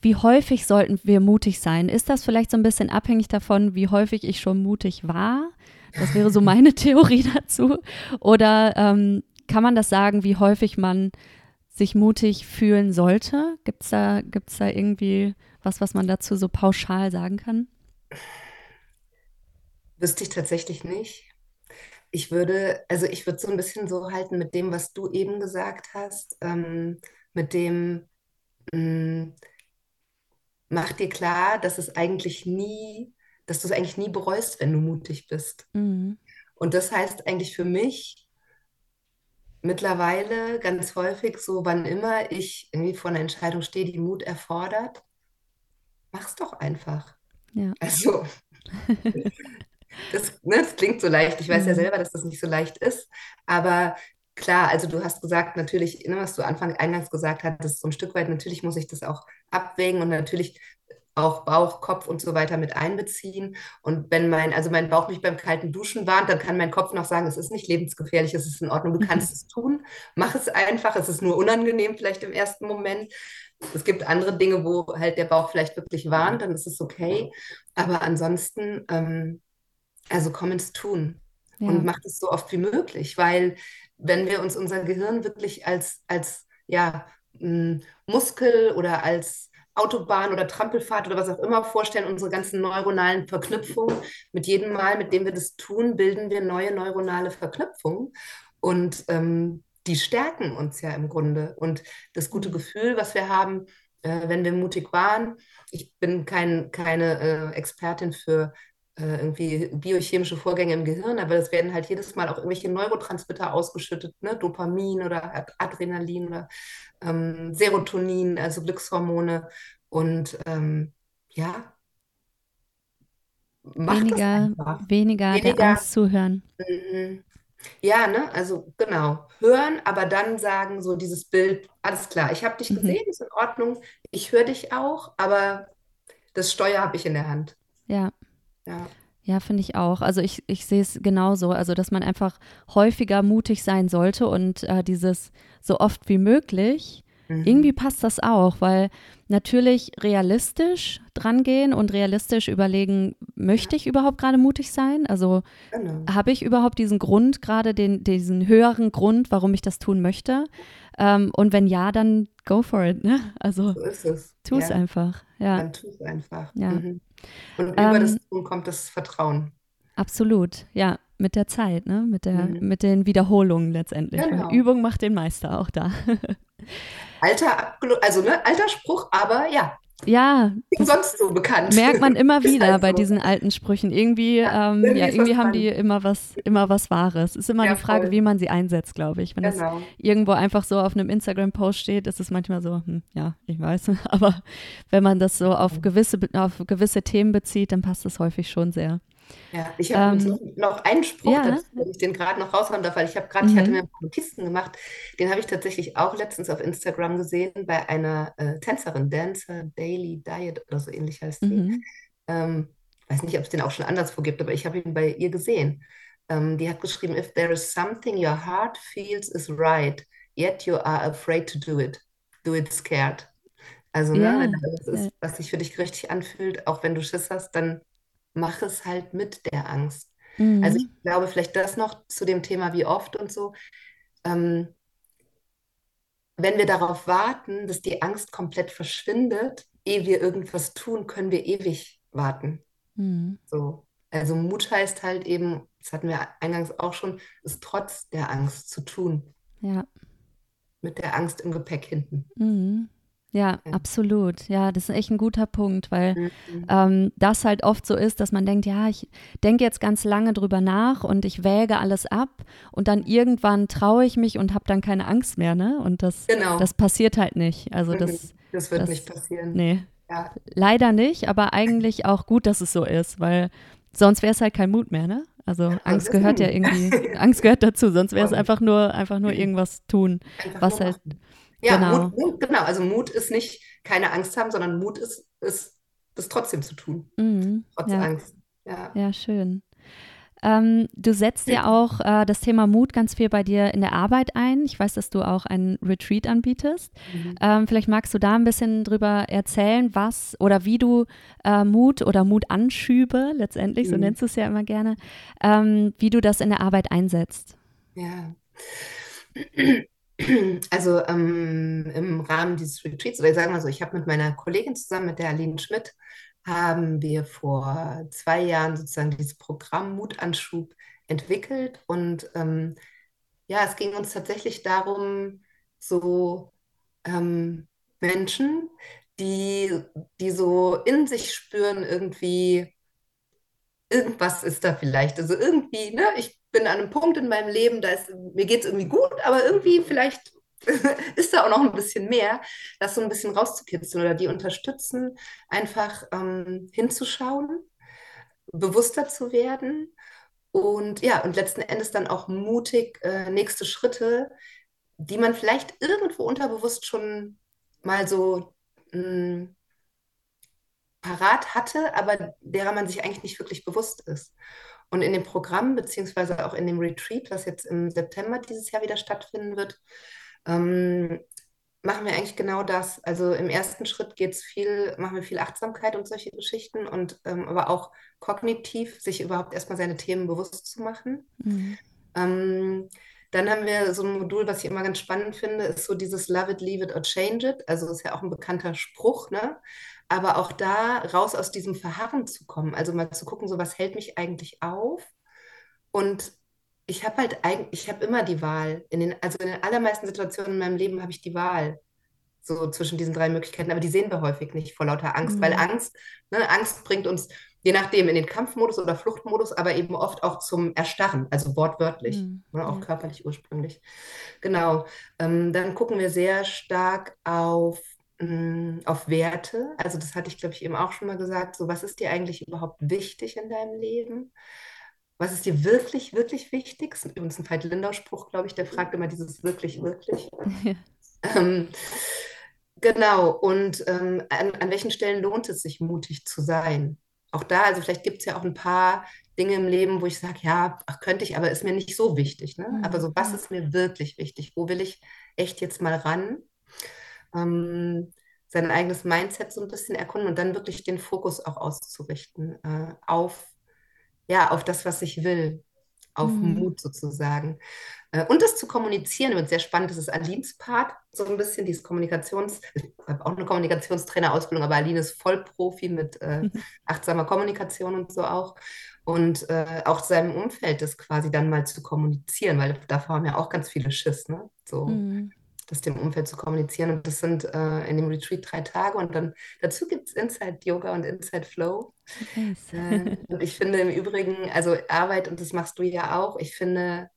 wie häufig sollten wir mutig sein? Ist das vielleicht so ein bisschen abhängig davon, wie häufig ich schon mutig war? Das wäre so meine [laughs] Theorie dazu. Oder ähm, kann man das sagen, wie häufig man sich mutig fühlen sollte? Gibt es da, gibt's da irgendwie was, was man dazu so pauschal sagen kann? Wüsste ich tatsächlich nicht. Ich würde, also ich würde so ein bisschen so halten mit dem, was du eben gesagt hast, ähm, mit dem, mh, mm, mach dir klar, dass es eigentlich nie, dass du es eigentlich nie bereust, wenn du mutig bist. Mhm. Und das heißt eigentlich für mich mittlerweile ganz häufig so, wann immer ich irgendwie vor einer Entscheidung stehe, die Mut erfordert, mach's doch einfach. Ja. Also, [laughs] das, ne, das klingt so leicht. Ich weiß mhm. ja selber, dass das nicht so leicht ist, aber klar, also du hast gesagt, natürlich, ne, was du Anfang eingangs gesagt hattest, so ein Stück weit, natürlich muss ich das auch abwägen und natürlich auch Bauch, Kopf und so weiter mit einbeziehen. Und wenn mein, also mein Bauch mich beim kalten Duschen warnt, dann kann mein Kopf noch sagen, es ist nicht lebensgefährlich, es ist in Ordnung, du kannst es tun, mach es einfach, es ist nur unangenehm vielleicht im ersten Moment. Es gibt andere Dinge, wo halt der Bauch vielleicht wirklich warnt, dann ist es okay. Aber ansonsten, ähm, also komm ins Tun ja. und mach es so oft wie möglich, weil wenn wir uns unser Gehirn wirklich als, als ja, Muskel oder als Autobahn oder Trampelfahrt oder was auch immer vorstellen, unsere ganzen neuronalen Verknüpfungen. Mit jedem Mal, mit dem wir das tun, bilden wir neue neuronale Verknüpfungen. Und ähm, die stärken uns ja im Grunde. Und das gute Gefühl, was wir haben, äh, wenn wir mutig waren, ich bin kein, keine äh, Expertin für äh, irgendwie biochemische Vorgänge im Gehirn, aber es werden halt jedes Mal auch irgendwelche Neurotransmitter ausgeschüttet, ne? Dopamin oder Adrenalin oder ähm, Serotonin, also Glückshormone. Und ähm, ja, weniger, weniger, weniger der Angst zuhören. Mhm. Ja, ne, also genau, hören, aber dann sagen so dieses Bild, alles klar, ich habe dich mhm. gesehen, ist in Ordnung, ich höre dich auch, aber das Steuer habe ich in der Hand. Ja. Ja. Ja, finde ich auch. Also ich, ich sehe es genauso. Also, dass man einfach häufiger mutig sein sollte und äh, dieses so oft wie möglich. Mhm. Irgendwie passt das auch, weil natürlich realistisch drangehen und realistisch überlegen, möchte ich überhaupt gerade mutig sein? Also genau. habe ich überhaupt diesen Grund, gerade den, diesen höheren Grund, warum ich das tun möchte? Ähm, und wenn ja, dann go for it. Ne? Also so tu es ja. einfach. Ja. Dann tu es einfach. Ja. Mhm. Und über ähm, das Tun kommt das Vertrauen. Absolut, ja, mit der Zeit, ne? mit, der, mhm. mit den Wiederholungen letztendlich. Genau. Übung macht den Meister auch da. [laughs] alter, also ne, alter Spruch, aber ja, ja. sonst so bekannt. Merkt man immer [laughs] wieder halt bei diesen alten Sprüchen. Irgendwie, ja, ähm, irgendwie, ja, irgendwie haben die immer was, immer was Wahres. Ist immer ja, eine Frage, voll. wie man sie einsetzt, glaube ich. Wenn genau. es irgendwo einfach so auf einem Instagram-Post steht, ist es manchmal so, hm, ja, ich weiß. [laughs] Aber wenn man das so auf gewisse, auf gewisse Themen bezieht, dann passt es häufig schon sehr. Ja, ich habe ähm, noch einen Spruch, ja. dazu, wenn ich den gerade noch raushauen darf, weil ich habe gerade, mhm. ich hatte mhm. mir Notizen gemacht, den habe ich tatsächlich auch letztens auf Instagram gesehen bei einer äh, Tänzerin, Dancer Daily Diet oder so ähnlich heißt sie. Mhm. Ähm, weiß nicht, ob es den auch schon anderswo gibt, aber ich habe ihn bei ihr gesehen. Ähm, die hat geschrieben, if there is something your heart feels is right, yet you are afraid to do it, do it scared. Also, ne, ja. ne, wenn das ist, was sich für dich richtig anfühlt, auch wenn du Schiss hast, dann mach es halt mit der Angst. Mhm. Also ich glaube, vielleicht das noch zu dem Thema, wie oft und so. Ähm, wenn wir darauf warten, dass die Angst komplett verschwindet, ehe wir irgendwas tun, können wir ewig warten. Mhm. So. Also Mut heißt halt eben, das hatten wir eingangs auch schon, es trotz der Angst zu tun. Ja. mit der Angst im Gepäck hinten. Mhm. Ja, Ja. absolut. Ja, das ist echt ein guter Punkt, weil Mhm. ähm, das halt oft so ist, dass man denkt, ja, ich denke jetzt ganz lange drüber nach und ich wäge alles ab und dann irgendwann traue ich mich und habe dann keine Angst mehr, ne? Und das, Genau. das passiert halt nicht. Also Mhm. das, Das wird das- nicht passieren. nee, Ja, leider nicht, aber eigentlich auch gut, dass es so ist, weil sonst wäre es halt kein Mut mehr, ne? Also Angst gehört ja [laughs] irgendwie, Angst gehört dazu, sonst wäre es einfach nur, einfach nur irgendwas tun. einfach Was halt- machen. Ja, genau. Mut, Mut, genau. Also Mut ist nicht keine Angst haben, sondern Mut ist, ist das trotzdem zu tun, Mhm. trotz Ja. Angst. Ja. Ja, schön. Ähm, du setzt ja auch äh, das Thema Mut ganz viel bei dir in der Arbeit ein. Ich weiß, dass du auch einen Retreat anbietest. Mhm. Ähm, vielleicht magst du da ein bisschen drüber erzählen, was oder wie du äh, Mut oder Mutanschübe, letztendlich, so Mhm. nennst du es ja immer gerne, ähm, wie du das in der Arbeit einsetzt. Ja. [clears throat] Also ähm, im Rahmen dieses Retreats, oder ich sage mal so, ich habe mit meiner Kollegin zusammen, mit der Aline Schmidt, haben wir vor zwei Jahren sozusagen dieses Programm Mutanschub entwickelt. Und ähm, ja, es ging uns tatsächlich darum, so ähm, Menschen, die, die so in sich spüren, irgendwie irgendwas ist da vielleicht. Also irgendwie, ne, ich bin an einem Punkt in meinem Leben, da ist, mir geht es irgendwie gut, aber irgendwie vielleicht [laughs] ist da auch noch ein bisschen mehr, das so ein bisschen rauszukitzeln oder die unterstützen, einfach ähm, hinzuschauen, bewusster zu werden und ja, und letzten Endes dann auch mutig äh, nächste Schritte, die man vielleicht irgendwo unterbewusst schon mal so mh, parat hatte, aber derer man sich eigentlich nicht wirklich bewusst ist. Und in dem Programm, beziehungsweise auch in dem Retreat, was jetzt im September dieses Jahr wieder stattfinden wird, ähm, machen wir eigentlich genau das. Also im ersten Schritt geht es viel, machen wir viel Achtsamkeit und solche Geschichten und ähm, aber auch kognitiv, sich überhaupt erstmal seine Themen bewusst zu machen. Mhm. Ähm, dann haben wir so ein Modul, was ich immer ganz spannend finde, ist so dieses Love it, leave it or change it. Also ist ja auch ein bekannter Spruch, ne? Aber auch da raus aus diesem Verharren zu kommen, also mal zu gucken, so was hält mich eigentlich auf. Und ich habe halt eigentlich, ich habe immer die Wahl. In den, also in den allermeisten Situationen in meinem Leben habe ich die Wahl. So zwischen diesen drei Möglichkeiten, aber die sehen wir häufig nicht vor lauter Angst, Mhm. weil Angst, ne, Angst bringt uns je nachdem in den Kampfmodus oder Fluchtmodus, aber eben oft auch zum Erstarren, also wortwörtlich, Mhm. ne, auch Ja. körperlich ursprünglich. Genau. Ähm, dann gucken wir sehr stark auf, mh, auf Werte. Also das hatte ich, glaube ich, eben auch schon mal gesagt. So, was ist dir eigentlich überhaupt wichtig in deinem Leben? Was ist dir wirklich, wirklich wichtig? Das ist übrigens ein Veit-Lindau-Spruch, glaube ich, der fragt immer dieses wirklich, wirklich. [laughs] Ja. Ähm, genau, und ähm, an, an welchen Stellen lohnt es sich, mutig zu sein? Auch da, also vielleicht gibt es ja auch ein paar Dinge im Leben, wo ich sage, ja, ach, könnte ich, aber ist mir nicht so wichtig. Ne? Mhm, Aber so, was ist mir wirklich wichtig? Wo will ich echt jetzt mal ran? Ähm, sein eigenes Mindset so ein bisschen erkunden und dann wirklich den Fokus auch auszurichten äh, auf, ja, auf das, was ich will, auf Mhm. Mut sozusagen. Äh, Und das zu kommunizieren wird sehr spannend. Das ist Alines Part, so ein bisschen, dieses Kommunikations-, ich habe auch eine Kommunikationstrainerausbildung, aber Aline ist Vollprofi mit äh, achtsamer Kommunikation und so auch. Und äh, auch seinem Umfeld das quasi dann mal zu kommunizieren, weil davor haben ja auch ganz viele Schiss, ne? So, Mhm. Das dem Umfeld zu kommunizieren. Und das sind äh, in dem Retreat drei Tage und dann dazu gibt es Inside Yoga und Inside Flow. Nice. Äh, und ich finde im Übrigen, also Arbeit, und das machst du ja auch, ich finde,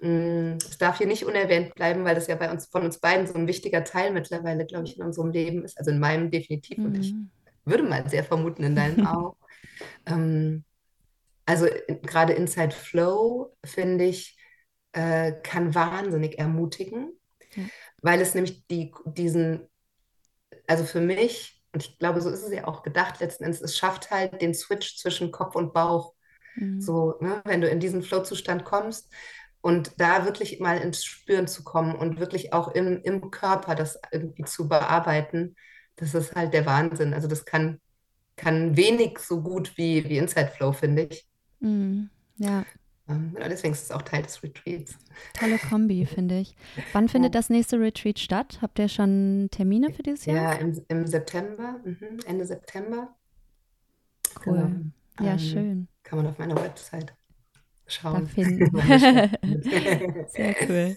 mh, es darf hier nicht unerwähnt bleiben, weil das ja bei uns, von uns beiden so ein wichtiger Teil mittlerweile, glaube ich, in unserem Leben ist. Also in meinem definitiv und ich Mhm. würde mal sehr vermuten, in deinem [laughs] auch. ähm, also in, gerade Inside Flow, finde ich, äh, kann wahnsinnig ermutigen, Ja. weil es nämlich die, diesen, also für mich, und ich glaube, so ist es ja auch gedacht letzten Endes, es schafft halt den Switch zwischen Kopf und Bauch. Mhm. So, ne, wenn du in diesen Flow-Zustand kommst und da wirklich mal ins Spüren zu kommen und wirklich auch im, im Körper das irgendwie zu bearbeiten, das ist halt der Wahnsinn. Also das kann, kann wenig so gut wie, wie Inside Flow, finde ich. Mhm. Ja, Ja, deswegen ist es auch Teil des Retreats. tolle Kombi, [laughs] finde ich. Wann findet Ja. das nächste Retreat statt? Habt ihr schon Termine für dieses Jahr? Ja, im, im September, mhm, Ende September. Cool. Genau. Ja, Ähm, schön. Kann man auf meiner Website schauen. [laughs] [laughs] Sehr cool.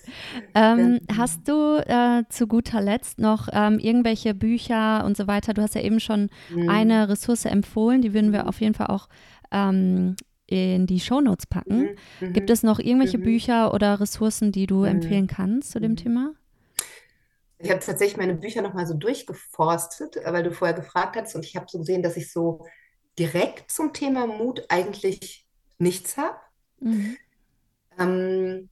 Ähm, hast du äh, zu guter Letzt noch ähm, irgendwelche Bücher und so weiter? Du hast ja eben schon mhm. eine Ressource empfohlen, die würden wir mhm. auf jeden Fall auch ähm, in die Shownotes packen. Mhm. Gibt es noch irgendwelche mhm. Bücher oder Ressourcen, die du mhm. empfehlen kannst zu dem mhm. Thema? Ich habe tatsächlich meine Bücher nochmal so durchgeforstet, weil du vorher gefragt hast und ich habe so gesehen, dass ich so direkt zum Thema Mut eigentlich nichts habe. Mhm. Ähm,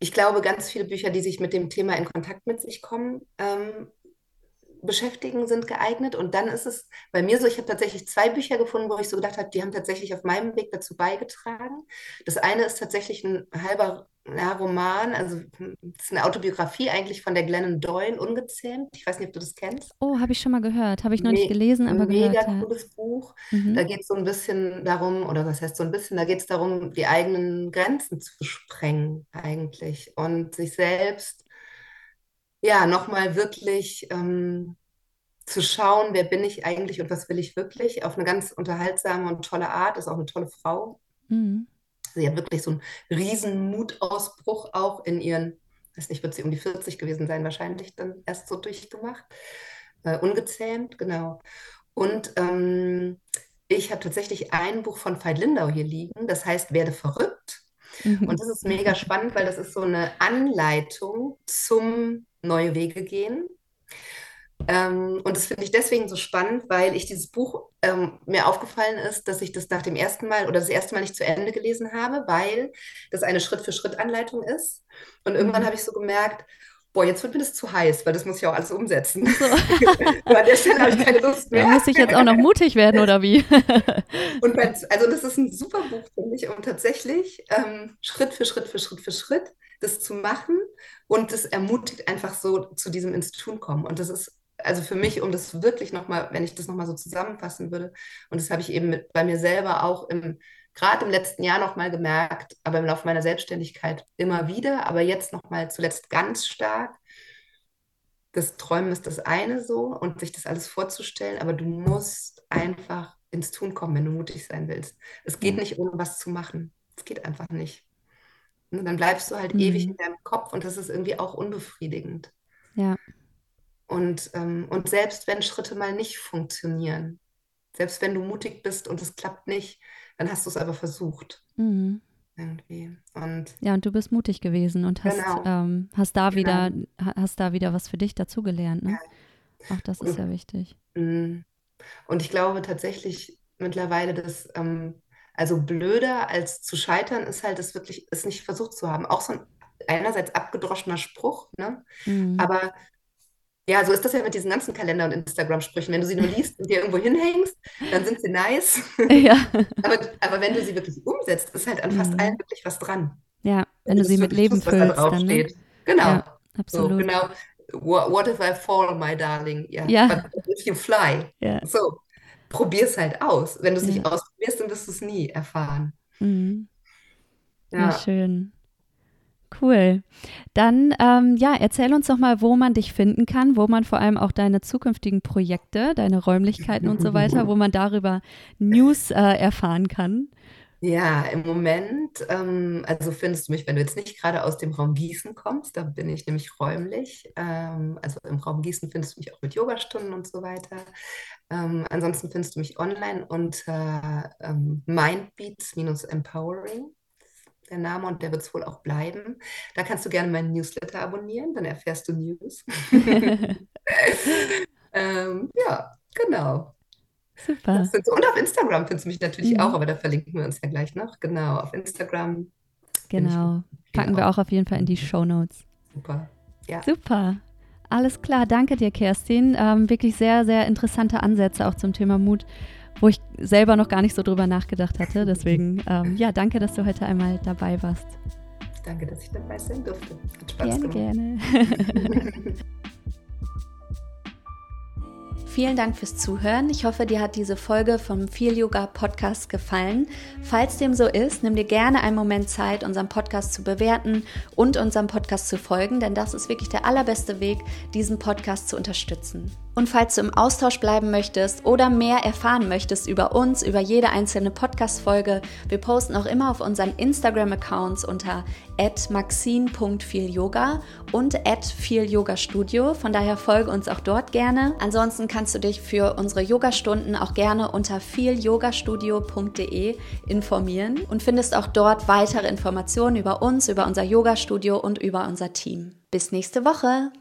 ich glaube, ganz viele Bücher, die sich mit dem Thema in Kontakt mit sich kommen, ähm, beschäftigen, sind geeignet. Und dann ist es bei mir so, ich habe tatsächlich zwei Bücher gefunden, wo ich so gedacht habe, die haben tatsächlich auf meinem Weg dazu beigetragen. Das eine ist tatsächlich ein halber ja, Roman, also es ist eine Autobiografie eigentlich von der Glennon Doyle, Ungezähmt. Ich weiß nicht, ob du das kennst. Oh, habe ich schon mal gehört. Habe ich noch Me nicht gelesen, aber mega gehört. Mega cooles Buch. Mhm. Da geht es so ein bisschen darum, oder was heißt so ein bisschen, da geht es darum, die eigenen Grenzen zu sprengen eigentlich und sich selbst ja nochmal wirklich ähm, zu schauen, wer bin ich eigentlich und was will ich wirklich, auf eine ganz unterhaltsame und tolle Art, ist auch eine tolle Frau. Mhm. Sie hat wirklich so einen riesen Mutausbruch auch in ihren, weiß nicht, wird sie um die 40 gewesen sein, wahrscheinlich dann erst so durchgemacht. Äh, ungezähmt, genau. Und ähm, ich habe tatsächlich ein Buch von Veit Lindau hier liegen, das heißt Werde verrückt. Mhm. Und das ist mega spannend, weil das ist so eine Anleitung zum neue Wege gehen. Ähm, und das finde ich deswegen so spannend, weil ich dieses Buch ähm, mir aufgefallen ist, dass ich das nach dem ersten Mal oder das erste Mal nicht zu Ende gelesen habe, weil das eine Schritt-für-Schritt-Anleitung ist. Und irgendwann mhm. habe ich so gemerkt, boah, jetzt wird mir das zu heiß, weil das muss ich auch alles umsetzen. So. an der Stelle habe ich keine Lust [laughs] mehr. Da muss ich jetzt auch noch mutig werden, oder wie? [laughs] und bei, also das ist ein super Buch für mich, um tatsächlich ähm, Schritt für Schritt für Schritt für Schritt das zu machen und das ermutigt einfach so zu diesem ins Tun kommen. Und das ist also für mich, um das wirklich nochmal, wenn ich das nochmal so zusammenfassen würde, und das habe ich eben mit, bei mir selber auch im, gerade im letzten Jahr nochmal gemerkt, aber im Laufe meiner Selbstständigkeit immer wieder, aber jetzt nochmal zuletzt ganz stark. Das Träumen ist das eine so und sich das alles vorzustellen, aber du musst einfach ins Tun kommen, wenn du mutig sein willst. Es geht nicht, ohne was zu machen. Es geht einfach nicht. Und dann bleibst du halt mhm. ewig in deinem Kopf und das ist irgendwie auch unbefriedigend. Ja. Und, ähm, und selbst wenn Schritte mal nicht funktionieren, selbst wenn du mutig bist und es klappt nicht, dann hast du es aber versucht. Mhm. Irgendwie. Und ja, und du bist mutig gewesen und hast, genau. ähm, hast, da genau. wieder, hast da wieder was für dich dazugelernt. Ne? Ja. Auch das ist ja wichtig. Mhm. Und ich glaube tatsächlich mittlerweile, dass ähm, also blöder als zu scheitern ist halt, es wirklich es nicht versucht zu haben. Auch so ein einerseits abgedroschener Spruch, ne? Mhm. aber ja, so ist das ja mit diesen ganzen Kalender- und Instagram-Sprüchen. Wenn du sie nur liest und dir irgendwo hinhängst, dann sind sie nice. [laughs] Ja. aber, aber wenn du sie wirklich umsetzt, ist halt an fast mhm. allen wirklich was dran. Ja, wenn, wenn du sie mit Leben füllst. Dann, ne? Genau. Ja, absolut. So, genau. What if I fall, my darling? Ja. ja. But if you fly. Ja. So, probier's halt aus. Wenn du es nicht ausprobierst, dann wirst du es nie erfahren. Mhm. Ja. schön. Cool. Dann, ähm, ja, erzähl uns doch mal, wo man dich finden kann, wo man vor allem auch deine zukünftigen Projekte, deine Räumlichkeiten und so weiter, wo man darüber News äh, erfahren kann. Ja, im Moment, ähm, also findest du mich, wenn du jetzt nicht gerade aus dem Raum Gießen kommst, da bin ich nämlich räumlich. Ähm, also im Raum Gießen findest du mich auch mit Yogastunden und so weiter. Ähm, ansonsten findest du mich online unter ähm, Mindbeats-Empowering der Name und der wird es wohl auch bleiben. Da kannst du gerne meinen Newsletter abonnieren, dann erfährst du News. [laughs] [laughs] ähm, ja, genau. Super. So. Und auf Instagram findest du mich natürlich mhm. auch, aber da verlinken wir uns ja gleich noch. Genau, auf Instagram. Genau. Packen wir auch auf jeden Fall in die Show Notes. Super. Ja. Super. Alles klar, danke dir, Kerstin. Ähm, wirklich sehr, sehr interessante Ansätze auch zum Thema Mut wo ich selber noch gar nicht so drüber nachgedacht hatte. [laughs] Deswegen, ähm, ja, danke, dass du heute einmal dabei warst. Danke, dass ich dabei sein durfte. Hat Spaß gerne, gemacht. gerne. [laughs] [laughs] Vielen Dank fürs Zuhören. Ich hoffe, dir hat diese Folge vom Feel Yoga Podcast gefallen. Falls dem so ist, nimm dir gerne einen Moment Zeit, unseren Podcast zu bewerten und unserem Podcast zu folgen, denn das ist wirklich der allerbeste Weg, diesen Podcast zu unterstützen. Und falls du im Austausch bleiben möchtest oder mehr erfahren möchtest über uns, über jede einzelne Podcast-Folge, wir posten auch immer auf unseren Instagram-Accounts unter maxine.vielyoga und vielyogastudio. Von daher folge uns auch dort gerne. Ansonsten kannst du dich für unsere Yogastunden auch gerne unter vielyogastudio.de informieren und findest auch dort weitere Informationen über uns, über unser Yogastudio und über unser Team. Bis nächste Woche!